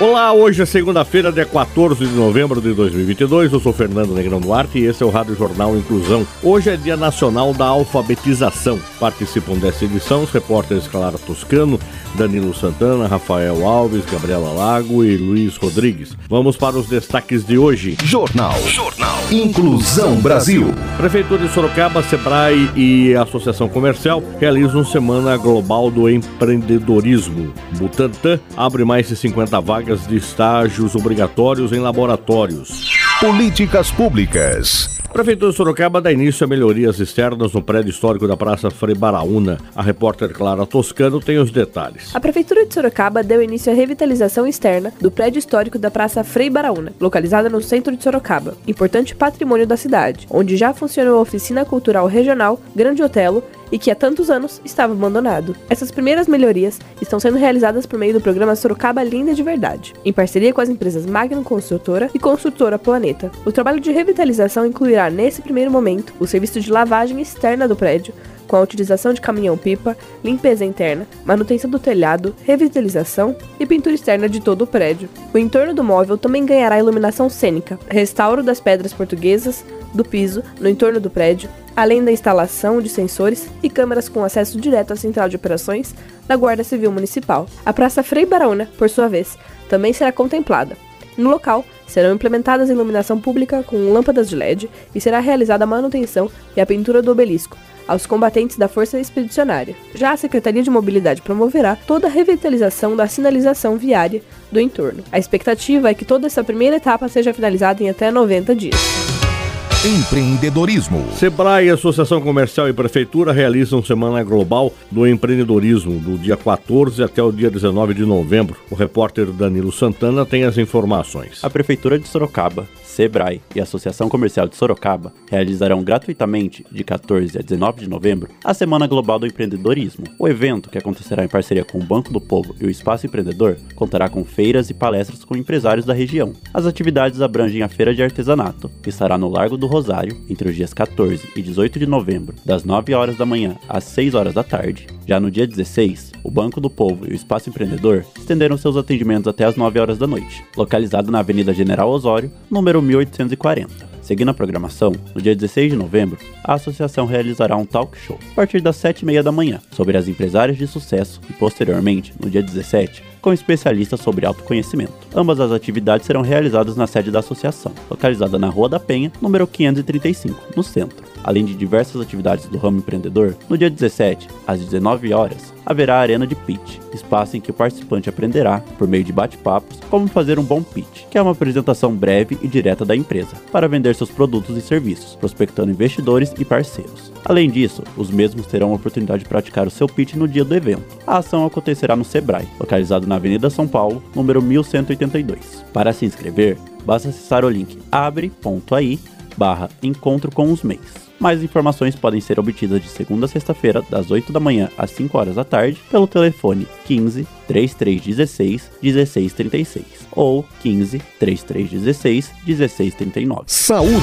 Olá, hoje é segunda-feira, dia 14 de novembro de 2022. Eu sou Fernando Negrão Duarte e esse é o Rádio Jornal Inclusão. Hoje é Dia Nacional da Alfabetização. Participam dessa edição os repórteres Clara Toscano, Danilo Santana, Rafael Alves, Gabriela Lago e Luiz Rodrigues. Vamos para os destaques de hoje. Jornal. Jornal. Inclusão Brasil. Prefeitura de Sorocaba, Sebrae e Associação Comercial realizam Semana Global do Empreendedorismo. Butantan abre mais de 50 vagas vagas de estágios obrigatórios em laboratórios. Políticas públicas. Prefeitura de Sorocaba dá início a melhorias externas no prédio histórico da Praça Frei Baraúna. A repórter Clara Toscano tem os detalhes. A Prefeitura de Sorocaba deu início à revitalização externa do prédio histórico da Praça Frei Baraúna, localizada no centro de Sorocaba, importante patrimônio da cidade, onde já funcionou a Oficina Cultural Regional, Grande Otelo e que há tantos anos estava abandonado. Essas primeiras melhorias estão sendo realizadas por meio do programa Sorocaba Linda de Verdade, em parceria com as empresas Magnum Construtora e Construtora Planeta. O trabalho de revitalização incluirá, nesse primeiro momento, o serviço de lavagem externa do prédio, com a utilização de caminhão-pipa, limpeza interna, manutenção do telhado, revitalização e pintura externa de todo o prédio. O entorno do móvel também ganhará iluminação cênica, restauro das pedras portuguesas, do piso, no entorno do prédio, além da instalação de sensores e câmeras com acesso direto à central de operações da Guarda Civil Municipal. A Praça Frei Baraúna, por sua vez, também será contemplada. No local, serão implementadas iluminação pública com lâmpadas de LED e será realizada a manutenção e a pintura do obelisco aos combatentes da Força Expedicionária. Já a Secretaria de Mobilidade promoverá toda a revitalização da sinalização viária do entorno. A expectativa é que toda essa primeira etapa seja finalizada em até 90 dias. Empreendedorismo. Sebrae, Associação Comercial e Prefeitura realizam Semana Global do Empreendedorismo, do dia 14 até o dia 19 de novembro. O repórter Danilo Santana tem as informações. A Prefeitura de Sorocaba Sebrae e a Associação Comercial de Sorocaba realizarão gratuitamente, de 14 a 19 de novembro, a Semana Global do Empreendedorismo. O evento, que acontecerá em parceria com o Banco do Povo e o Espaço Empreendedor, contará com feiras e palestras com empresários da região. As atividades abrangem a Feira de Artesanato, que estará no Largo do Rosário entre os dias 14 e 18 de novembro, das 9 horas da manhã às 6 horas da tarde. Já no dia 16, o Banco do Povo e o Espaço Empreendedor estenderam seus atendimentos até as 9 horas da noite, localizado na Avenida General Osório, número 1840. Seguindo a programação, no dia 16 de novembro, a associação realizará um talk show a partir das 7h30 da manhã sobre as empresárias de sucesso e, posteriormente, no dia 17, com especialistas sobre autoconhecimento. Ambas as atividades serão realizadas na sede da associação, localizada na Rua da Penha, número 535, no centro. Além de diversas atividades do ramo empreendedor, no dia 17, às 19 horas, haverá a arena de pitch, espaço em que o participante aprenderá, por meio de bate-papos, como fazer um bom pitch, que é uma apresentação breve e direta da empresa, para vender seus produtos e serviços, prospectando investidores e parceiros. Além disso, os mesmos terão a oportunidade de praticar o seu pitch no dia do evento. A ação acontecerá no Sebrae, localizado na Avenida São Paulo, número 1182. Para se inscrever, basta acessar o link abre.ai barra encontro com os MEIs. Mais informações podem ser obtidas de segunda a sexta-feira, das 8 da manhã às 5 horas da tarde, pelo telefone 15 3316 1636 ou 15 3316 1639. Saúde.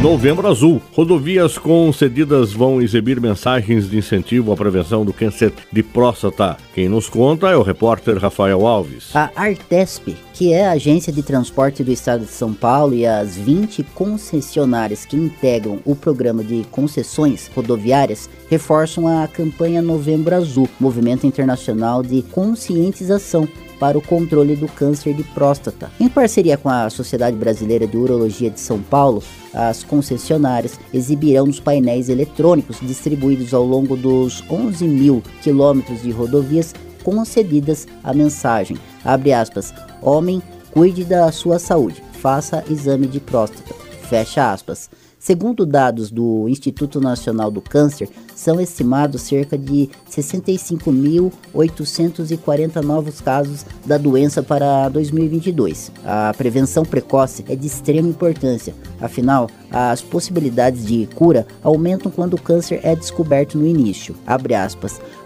Novembro Azul. Rodovias concedidas vão exibir mensagens de incentivo à prevenção do câncer de próstata. Quem nos conta é o repórter Rafael Alves. A Artesp, que é a agência de transporte do estado de São Paulo e as 20 concessionárias que integram o programa de concessões rodoviárias, reforçam a campanha Novembro Azul, movimento internacional de conscientização para o controle do câncer de próstata. Em parceria com a Sociedade Brasileira de Urologia de São Paulo, as concessionárias exibirão nos painéis eletrônicos distribuídos ao longo dos 11 mil quilômetros de rodovias concedidas a mensagem, abre aspas, homem, cuide da sua saúde, faça exame de próstata, fecha aspas Segundo dados do Instituto Nacional do Câncer, são estimados cerca de 65.840 novos casos da doença para 2022. A prevenção precoce é de extrema importância, afinal, as possibilidades de cura aumentam quando o câncer é descoberto no início.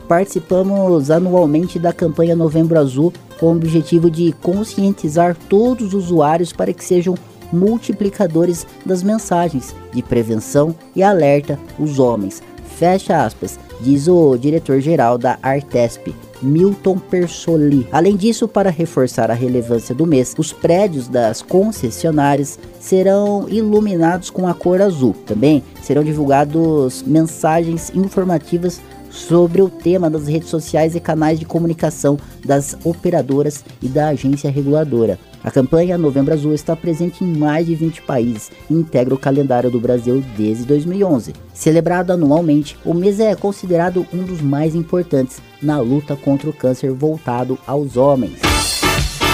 Participamos anualmente da campanha Novembro Azul com o objetivo de conscientizar todos os usuários para que sejam multiplicadores das mensagens de prevenção e alerta os homens. Fecha aspas, diz o diretor-geral da Artesp, Milton Persoli. Além disso, para reforçar a relevância do mês, os prédios das concessionárias serão iluminados com a cor azul. Também serão divulgadas mensagens informativas sobre o tema das redes sociais e canais de comunicação das operadoras e da agência reguladora. A campanha Novembro Azul está presente em mais de 20 países e integra o calendário do Brasil desde 2011. Celebrado anualmente, o mês é considerado um dos mais importantes na luta contra o câncer voltado aos homens.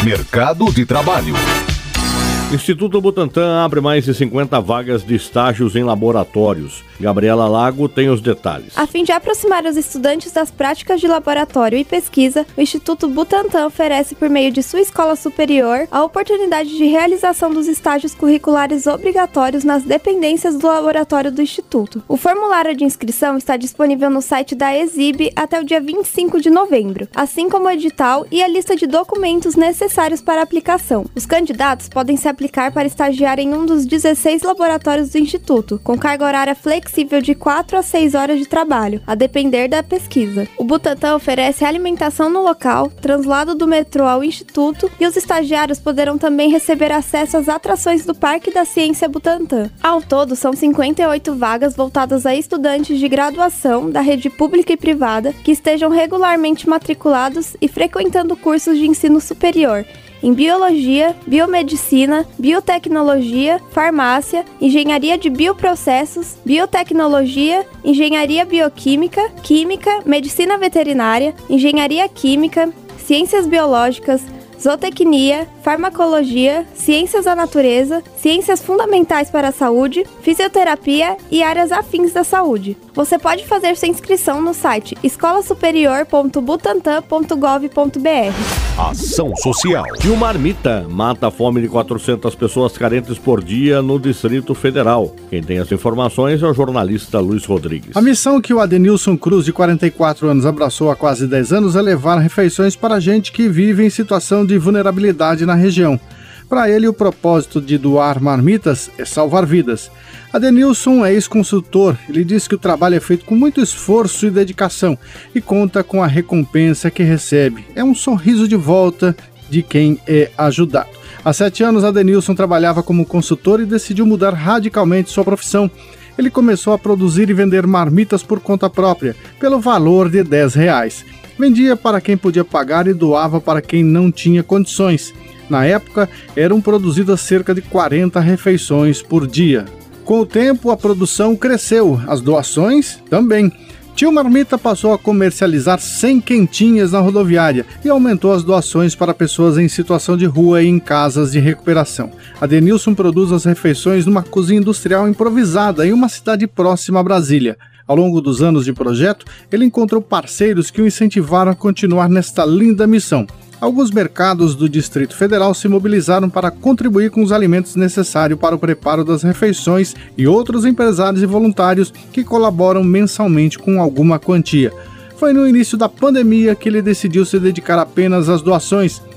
Mercado de Trabalho. Instituto Butantan abre mais de 50 vagas de estágios em laboratórios. Gabriela Lago tem os detalhes. A fim de aproximar os estudantes das práticas de laboratório e pesquisa, o Instituto Butantan oferece, por meio de sua escola superior, a oportunidade de realização dos estágios curriculares obrigatórios nas dependências do laboratório do Instituto. O formulário de inscrição está disponível no site da Exib até o dia 25 de novembro, assim como o edital e a lista de documentos necessários para a aplicação. Os candidatos podem se aplicar para estagiar em um dos 16 laboratórios do Instituto, com carga horária flexível de 4 a 6 horas de trabalho, a depender da pesquisa. O Butantan oferece alimentação no local, translado do metrô ao Instituto e os estagiários poderão também receber acesso às atrações do Parque da Ciência Butantan. Ao todo, são 58 vagas voltadas a estudantes de graduação da rede pública e privada que estejam regularmente matriculados e frequentando cursos de ensino superior em biologia, biomedicina, biotecnologia, farmácia, engenharia de bioprocessos, biotecnologia, engenharia bioquímica, química, medicina veterinária, engenharia química, ciências biológicas, zootecnia, farmacologia, ciências da natureza, ciências fundamentais para a saúde, fisioterapia e áreas afins da saúde. Você pode fazer sua inscrição no site escolasuperior.butantan.gov.br. Ação Social. E o Marmita mata a fome de 400 pessoas carentes por dia no Distrito Federal. Quem tem as informações é o jornalista Luiz Rodrigues. A missão que o Adenilson Cruz, de 44 anos, abraçou há quase 10 anos é levar refeições para gente que vive em situação de vulnerabilidade na região. Para ele, o propósito de doar marmitas é salvar vidas. Adenilson é ex-consultor. Ele diz que o trabalho é feito com muito esforço e dedicação e conta com a recompensa que recebe. É um sorriso de volta de quem é ajudado. Há sete anos, Adenilson trabalhava como consultor e decidiu mudar radicalmente sua profissão. Ele começou a produzir e vender marmitas por conta própria, pelo valor de 10 reais. Vendia para quem podia pagar e doava para quem não tinha condições. Na época, eram produzidas cerca de 40 refeições por dia. Com o tempo, a produção cresceu, as doações também. Tio Marmita passou a comercializar 100 quentinhas na rodoviária e aumentou as doações para pessoas em situação de rua e em casas de recuperação. A Denilson produz as refeições numa cozinha industrial improvisada em uma cidade próxima a Brasília. Ao longo dos anos de projeto, ele encontrou parceiros que o incentivaram a continuar nesta linda missão alguns mercados do Distrito Federal se mobilizaram para contribuir com os alimentos necessários para o preparo das refeições e outros empresários e voluntários que colaboram mensalmente com alguma quantia. Foi no início da pandemia que ele decidiu se dedicar apenas às doações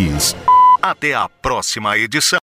Rodrigues. Até a próxima edição.